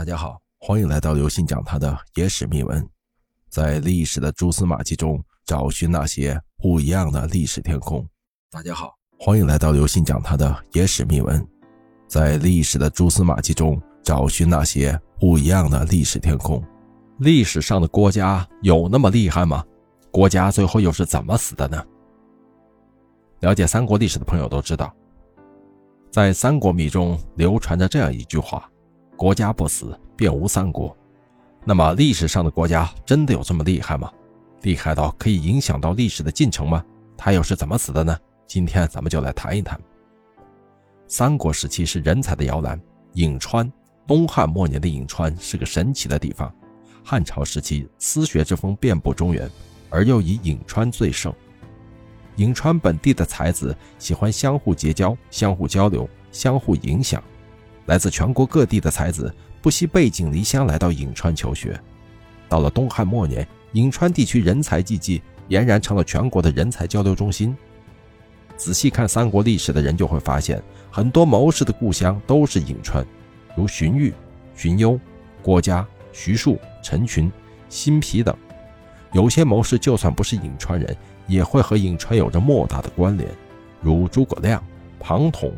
大家好，欢迎来到刘信讲他的野史秘闻，在历史的蛛丝马迹中找寻那些不一样的历史天空。大家好，欢迎来到刘信讲他的野史秘闻，在历史的蛛丝马迹中找寻那些不一样的历史天空。历史上的郭嘉有那么厉害吗？郭嘉最后又是怎么死的呢？了解三国历史的朋友都知道，在三国迷中流传着这样一句话。国家不死，便无三国。那么，历史上的国家真的有这么厉害吗？厉害到可以影响到历史的进程吗？他又是怎么死的呢？今天咱们就来谈一谈。三国时期是人才的摇篮，颍川，东汉末年的颍川是个神奇的地方。汉朝时期，私学之风遍布中原，而又以颍川最盛。颍川本地的才子喜欢相互结交、相互交流、相互影响。来自全国各地的才子不惜背井离乡来到颍川求学。到了东汉末年，颍川地区人才济济，俨然成了全国的人才交流中心。仔细看三国历史的人就会发现，很多谋士的故乡都是颍川，如荀彧、荀攸、郭嘉、徐庶、陈群、辛毗等。有些谋士就算不是颍川人，也会和颍川有着莫大的关联，如诸葛亮、庞统。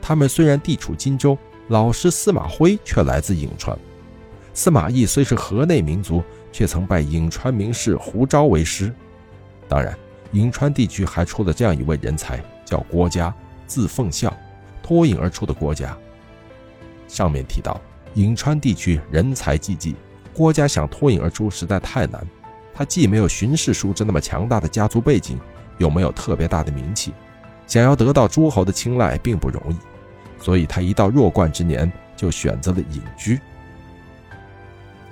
他们虽然地处荆州。老师司马徽却来自颍川。司马懿虽是河内民族，却曾拜颍川名士胡昭为师。当然，颍川地区还出了这样一位人才，叫郭嘉，字奉孝，脱颖而出的郭嘉。上面提到，颍川地区人才济济，郭嘉想脱颖而出实在太难。他既没有荀氏叔侄那么强大的家族背景，又没有特别大的名气，想要得到诸侯的青睐并不容易。所以他一到弱冠之年，就选择了隐居。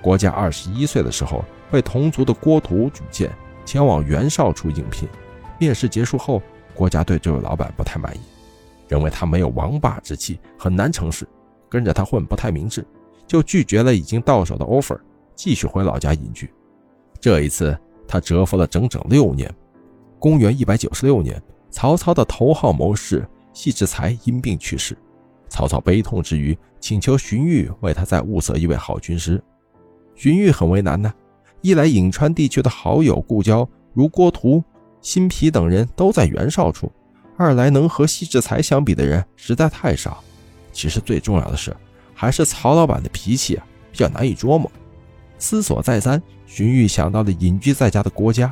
郭嘉二十一岁的时候，被同族的郭图举荐前往袁绍处应聘。面试结束后，郭嘉对这位老板不太满意，认为他没有王霸之气，很难成事，跟着他混不太明智，就拒绝了已经到手的 offer，继续回老家隐居。这一次，他蛰伏了整整六年。公元一百九十六年，曹操的头号谋士戏志才因病去世。曹操悲痛之余，请求荀彧为他再物色一位好军师。荀彧很为难呢，一来颍川地区的好友故交如郭图、辛毗等人都在袁绍处，二来能和西志才相比的人实在太少。其实最重要的是，还是曹老板的脾气啊比较难以捉摸。思索再三，荀彧想到了隐居在家的郭嘉，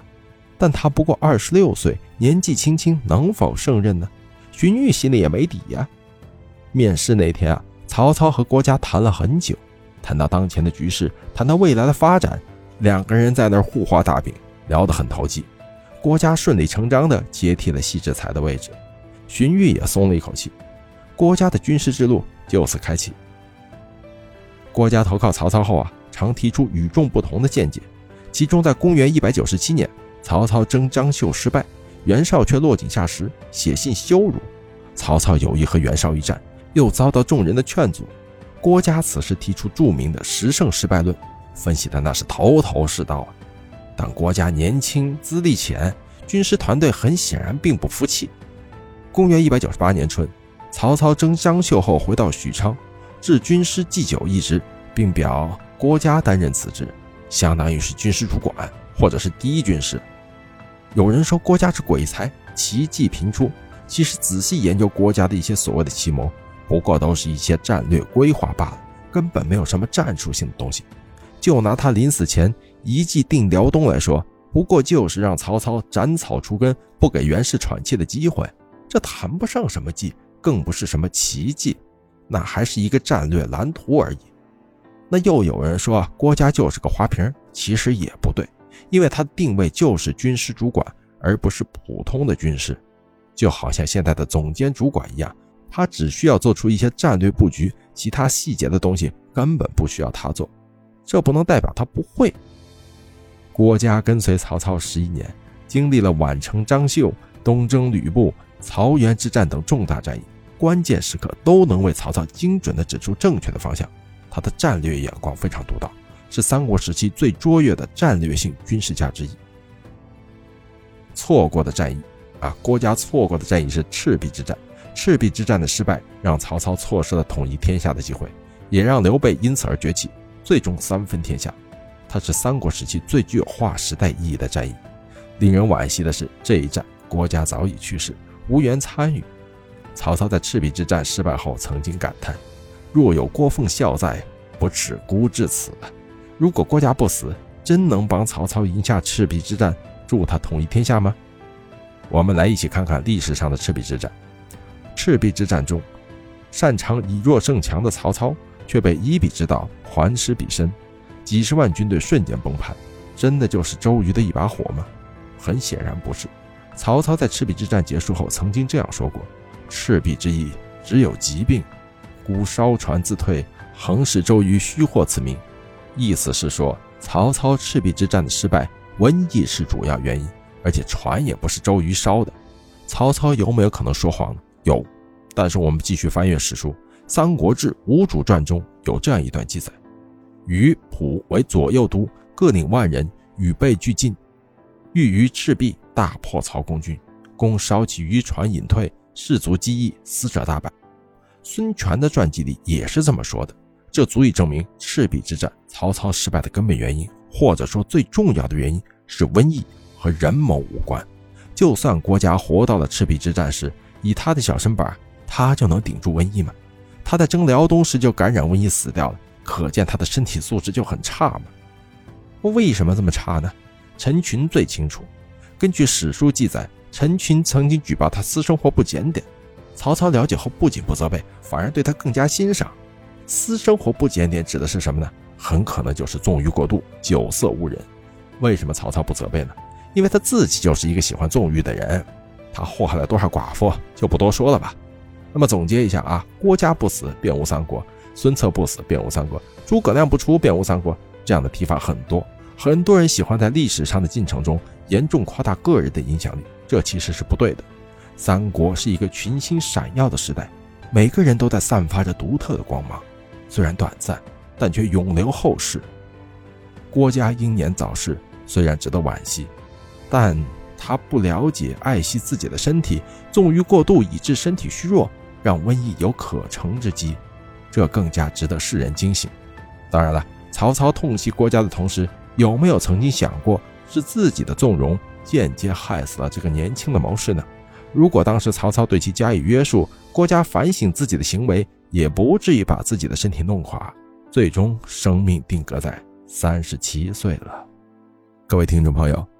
但他不过二十六岁，年纪轻轻，能否胜任呢？荀彧心里也没底呀。面试那天啊，曹操和郭嘉谈了很久，谈到当前的局势，谈到未来的发展，两个人在那儿互画大饼，聊得很投机。郭嘉顺理成章地接替了西志才的位置，荀彧也松了一口气，郭嘉的军事之路就此开启。郭嘉投靠曹操后啊，常提出与众不同的见解，其中在公元一百九十七年，曹操征张绣失败，袁绍却落井下石，写信羞辱曹操，有意和袁绍一战。又遭到众人的劝阻，郭嘉此时提出著名的十胜失败论，分析的那是头头是道啊。但郭嘉年轻资历浅，军师团队很显然并不服气。公元一百九十八年春，曹操征张绣后回到许昌，置军师祭酒一职，并表郭嘉担任此职，相当于是军师主管或者是第一军师。有人说郭嘉是鬼才，奇计频出。其实仔细研究郭嘉的一些所谓的奇谋。不过都是一些战略规划罢了，根本没有什么战术性的东西。就拿他临死前一计定辽东来说，不过就是让曹操斩草除根，不给袁氏喘气的机会。这谈不上什么计，更不是什么奇计，那还是一个战略蓝图而已。那又有人说郭嘉就是个花瓶，其实也不对，因为他的定位就是军师主管，而不是普通的军师，就好像现在的总监主管一样。他只需要做出一些战略布局，其他细节的东西根本不需要他做。这不能代表他不会。郭嘉跟随曹操十一年，经历了宛城、张绣、东征吕布、曹原之战等重大战役，关键时刻都能为曹操精准地指出正确的方向。他的战略眼光非常独到，是三国时期最卓越的战略性军事家之一。错过的战役啊，郭嘉错过的战役是赤壁之战。赤壁之战的失败，让曹操错失了统一天下的机会，也让刘备因此而崛起，最终三分天下。它是三国时期最具有划时代意义的战役。令人惋惜的是，这一战国家早已去世，无缘参与。曹操在赤壁之战失败后，曾经感叹：“若有郭奉孝在，不耻孤至此。”如果郭嘉不死，真能帮曹操赢下赤壁之战，助他统一天下吗？我们来一起看看历史上的赤壁之战。赤壁之战中，擅长以弱胜强的曹操却被以彼之道还施彼身，几十万军队瞬间崩盘。真的就是周瑜的一把火吗？很显然不是。曹操在赤壁之战结束后曾经这样说过：“赤壁之役只有疾病，孤烧船自退，横使周瑜虚获此名。”意思是说，曹操赤壁之战的失败，瘟疫是主要原因，而且船也不是周瑜烧的。曹操有没有可能说谎呢？有，但是我们继续翻阅史书，《三国志·吴主传》中有这样一段记载：于蒲为左右都，各领万人，与备俱进，欲于赤壁大破曹公军，攻烧起渔船隐退，士卒击役，死者大败。孙权的传记里也是这么说的，这足以证明赤壁之战曹操失败的根本原因，或者说最重要的原因是瘟疫和人谋无关。就算国家活到了赤壁之战时，以他的小身板，他就能顶住瘟疫吗？他在征辽东时就感染瘟疫死掉了，可见他的身体素质就很差嘛。为什么这么差呢？陈群最清楚。根据史书记载，陈群曾经举报他私生活不检点，曹操了解后不仅不责备，反而对他更加欣赏。私生活不检点指的是什么呢？很可能就是纵欲过度、酒色误人。为什么曹操不责备呢？因为他自己就是一个喜欢纵欲的人。他祸害了多少寡妇，就不多说了吧。那么总结一下啊，郭嘉不死，便无三国；孙策不死，便无三国；诸葛亮不出，便无三国。这样的提法很多，很多人喜欢在历史上的进程中严重夸大个人的影响力，这其实是不对的。三国是一个群星闪耀的时代，每个人都在散发着独特的光芒，虽然短暂，但却永留后世。郭嘉英年早逝，虽然值得惋惜，但。他不了解爱惜自己的身体，纵欲过度以致身体虚弱，让瘟疫有可乘之机，这更加值得世人警醒。当然了，曹操痛惜郭嘉的同时，有没有曾经想过是自己的纵容间接害死了这个年轻的谋士呢？如果当时曹操对其加以约束，郭嘉反省自己的行为，也不至于把自己的身体弄垮，最终生命定格在三十七岁了。各位听众朋友。